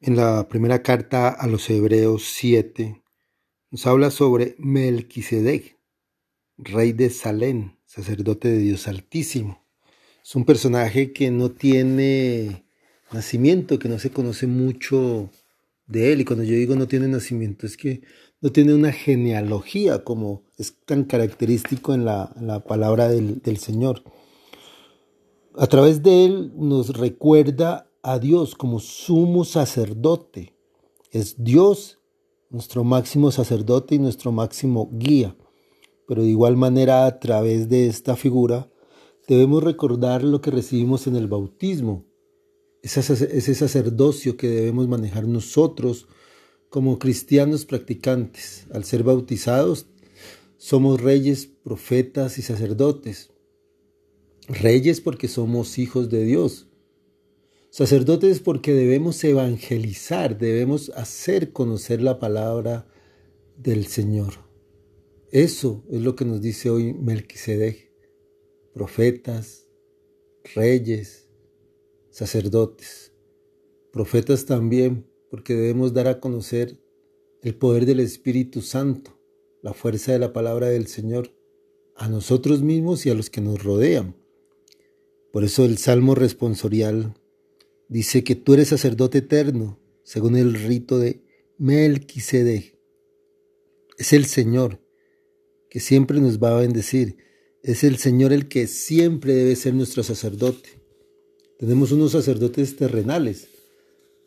En la primera carta a los Hebreos 7 nos habla sobre Melquisedec, rey de Salem, sacerdote de Dios Altísimo. Es un personaje que no tiene nacimiento, que no se conoce mucho de él. Y cuando yo digo no tiene nacimiento, es que no tiene una genealogía como es tan característico en la, la palabra del, del Señor. A través de él nos recuerda a Dios como sumo sacerdote. Es Dios nuestro máximo sacerdote y nuestro máximo guía. Pero de igual manera a través de esta figura debemos recordar lo que recibimos en el bautismo, ese sacerdocio que debemos manejar nosotros como cristianos practicantes. Al ser bautizados somos reyes, profetas y sacerdotes. Reyes porque somos hijos de Dios Sacerdotes porque debemos evangelizar, debemos hacer conocer la palabra del Señor. Eso es lo que nos dice hoy Melquisedec. Profetas, reyes, sacerdotes. Profetas también porque debemos dar a conocer el poder del Espíritu Santo, la fuerza de la palabra del Señor, a nosotros mismos y a los que nos rodean. Por eso el Salmo responsorial dice que tú eres sacerdote eterno, según el rito de Melquisedec. Es el Señor que siempre nos va a bendecir. Es el Señor el que siempre debe ser nuestro sacerdote. Tenemos unos sacerdotes terrenales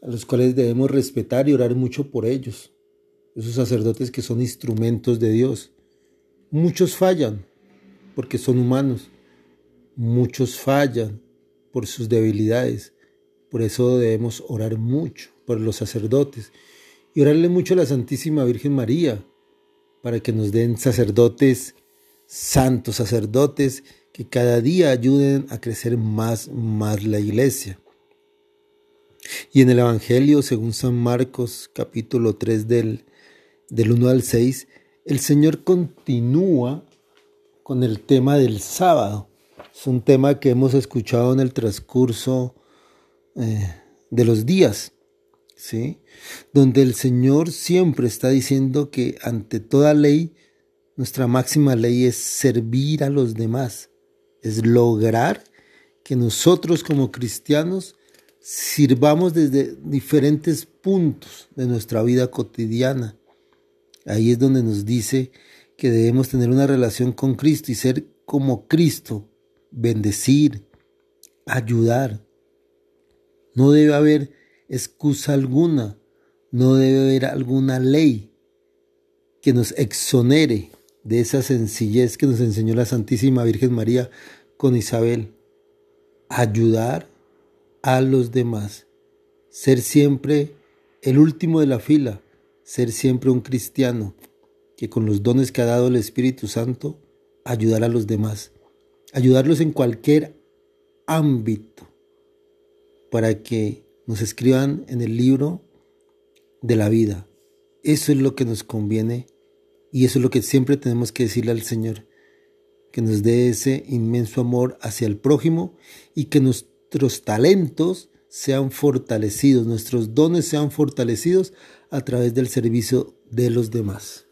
a los cuales debemos respetar y orar mucho por ellos. Esos sacerdotes que son instrumentos de Dios. Muchos fallan porque son humanos. Muchos fallan por sus debilidades. Por eso debemos orar mucho por los sacerdotes y orarle mucho a la Santísima Virgen María para que nos den sacerdotes santos, sacerdotes que cada día ayuden a crecer más, más la iglesia. Y en el Evangelio, según San Marcos, capítulo 3 del, del 1 al 6, el Señor continúa con el tema del sábado. Es un tema que hemos escuchado en el transcurso eh, de los días, ¿sí? Donde el Señor siempre está diciendo que ante toda ley, nuestra máxima ley es servir a los demás, es lograr que nosotros como cristianos sirvamos desde diferentes puntos de nuestra vida cotidiana. Ahí es donde nos dice que debemos tener una relación con Cristo y ser como Cristo, bendecir, ayudar, no debe haber excusa alguna, no debe haber alguna ley que nos exonere de esa sencillez que nos enseñó la Santísima Virgen María con Isabel. Ayudar a los demás, ser siempre el último de la fila, ser siempre un cristiano que con los dones que ha dado el Espíritu Santo, ayudar a los demás, ayudarlos en cualquier ámbito para que nos escriban en el libro de la vida. Eso es lo que nos conviene y eso es lo que siempre tenemos que decirle al Señor, que nos dé ese inmenso amor hacia el prójimo y que nuestros talentos sean fortalecidos, nuestros dones sean fortalecidos a través del servicio de los demás.